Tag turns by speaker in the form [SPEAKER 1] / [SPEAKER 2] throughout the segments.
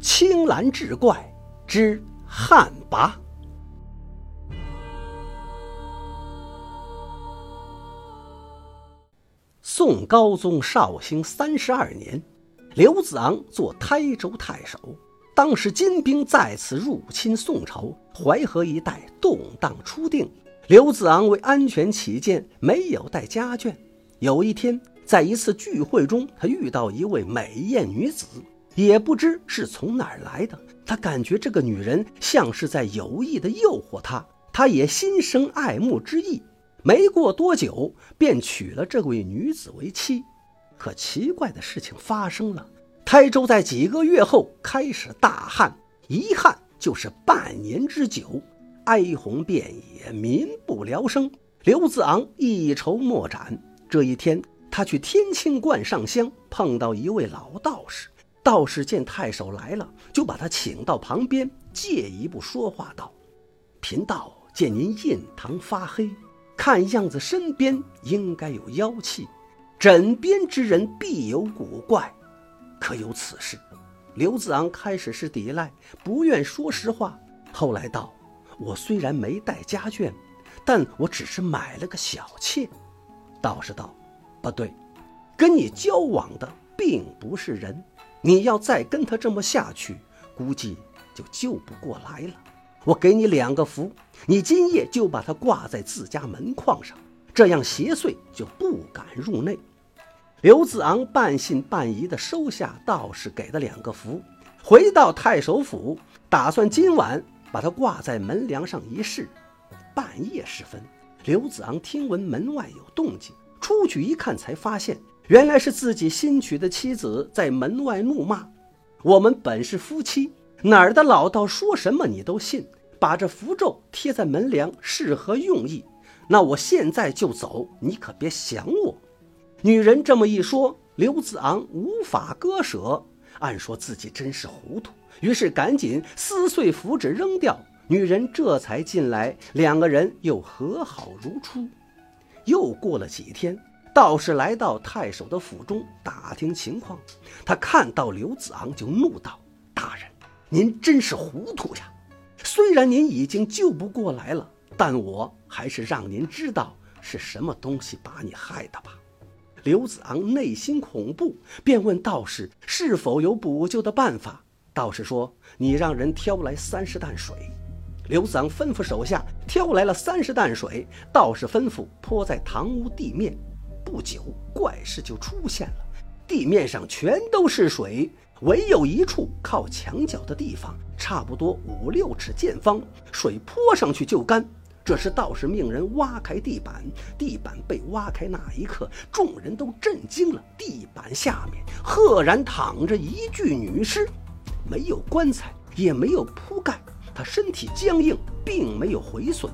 [SPEAKER 1] 青蓝志怪之旱魃。宋高宗绍兴三十二年，刘子昂做台州太守。当时金兵再次入侵宋朝，淮河一带动荡初定。刘子昂为安全起见，没有带家眷。有一天，在一次聚会中，他遇到一位美艳女子，也不知是从哪儿来的。他感觉这个女人像是在有意的诱惑他，他也心生爱慕之意。没过多久，便娶了这位女子为妻。可奇怪的事情发生了，台州在几个月后开始大旱，一旱就是半年之久，哀鸿遍野，民不聊生。刘子昂一筹莫展。这一天，他去天清观上香，碰到一位老道士。道士见太守来了，就把他请到旁边，借一步说话道：“贫道见您印堂发黑。”看样子身边应该有妖气，枕边之人必有古怪，可有此事？刘子昂开始是抵赖，不愿说实话，后来道：“我虽然没带家眷，但我只是买了个小妾。”道士道：“不对，跟你交往的并不是人，你要再跟他这么下去，估计就救不过来了。”我给你两个符，你今夜就把它挂在自家门框上，这样邪祟就不敢入内。刘子昂半信半疑地收下道士给的两个符，回到太守府，打算今晚把它挂在门梁上一试。半夜时分，刘子昂听闻门外有动静，出去一看，才发现原来是自己新娶的妻子在门外怒骂：“我们本是夫妻，哪儿的老道说什么你都信？”把这符咒贴在门梁是何用意？那我现在就走，你可别想我。女人这么一说，刘子昂无法割舍，暗说自己真是糊涂，于是赶紧撕碎符纸扔掉。女人这才进来，两个人又和好如初。又过了几天，道士来到太守的府中打听情况，他看到刘子昂就怒道：“大人，您真是糊涂呀！”虽然您已经救不过来了，但我还是让您知道是什么东西把你害的吧。刘子昂内心恐怖，便问道士是否有补救的办法。道士说：“你让人挑来三十担水。”刘子昂吩咐手下挑来了三十担水，道士吩咐泼在堂屋地面。不久，怪事就出现了，地面上全都是水。唯有一处靠墙角的地方，差不多五六尺见方，水泼上去就干。这时道士命人挖开地板，地板被挖开那一刻，众人都震惊了。地板下面赫然躺着一具女尸，没有棺材，也没有铺盖，她身体僵硬，并没有毁损。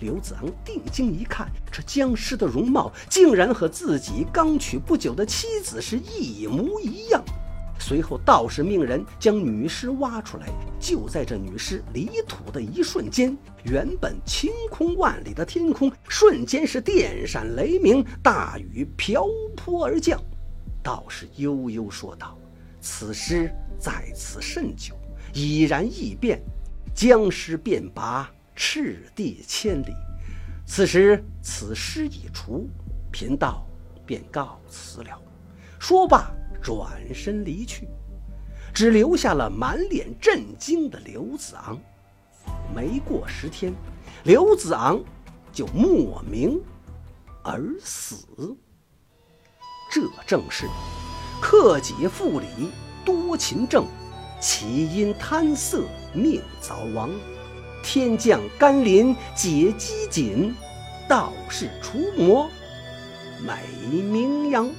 [SPEAKER 1] 刘子昂定睛一看，这僵尸的容貌竟然和自己刚娶不久的妻子是一模一样。随后，道士命人将女尸挖出来。就在这女尸离土的一瞬间，原本晴空万里的天空瞬间是电闪雷鸣，大雨瓢泼而降。道士悠悠说道：“此尸在此甚久，已然异变，僵尸便拔，赤地千里。此时此尸已除，贫道便告辞了。”说罢。转身离去，只留下了满脸震惊的刘子昂。没过十天，刘子昂就莫名而死。这正是克己复礼，多勤政，岂因贪色命早亡。天降甘霖解饥馑，道士除魔美名扬。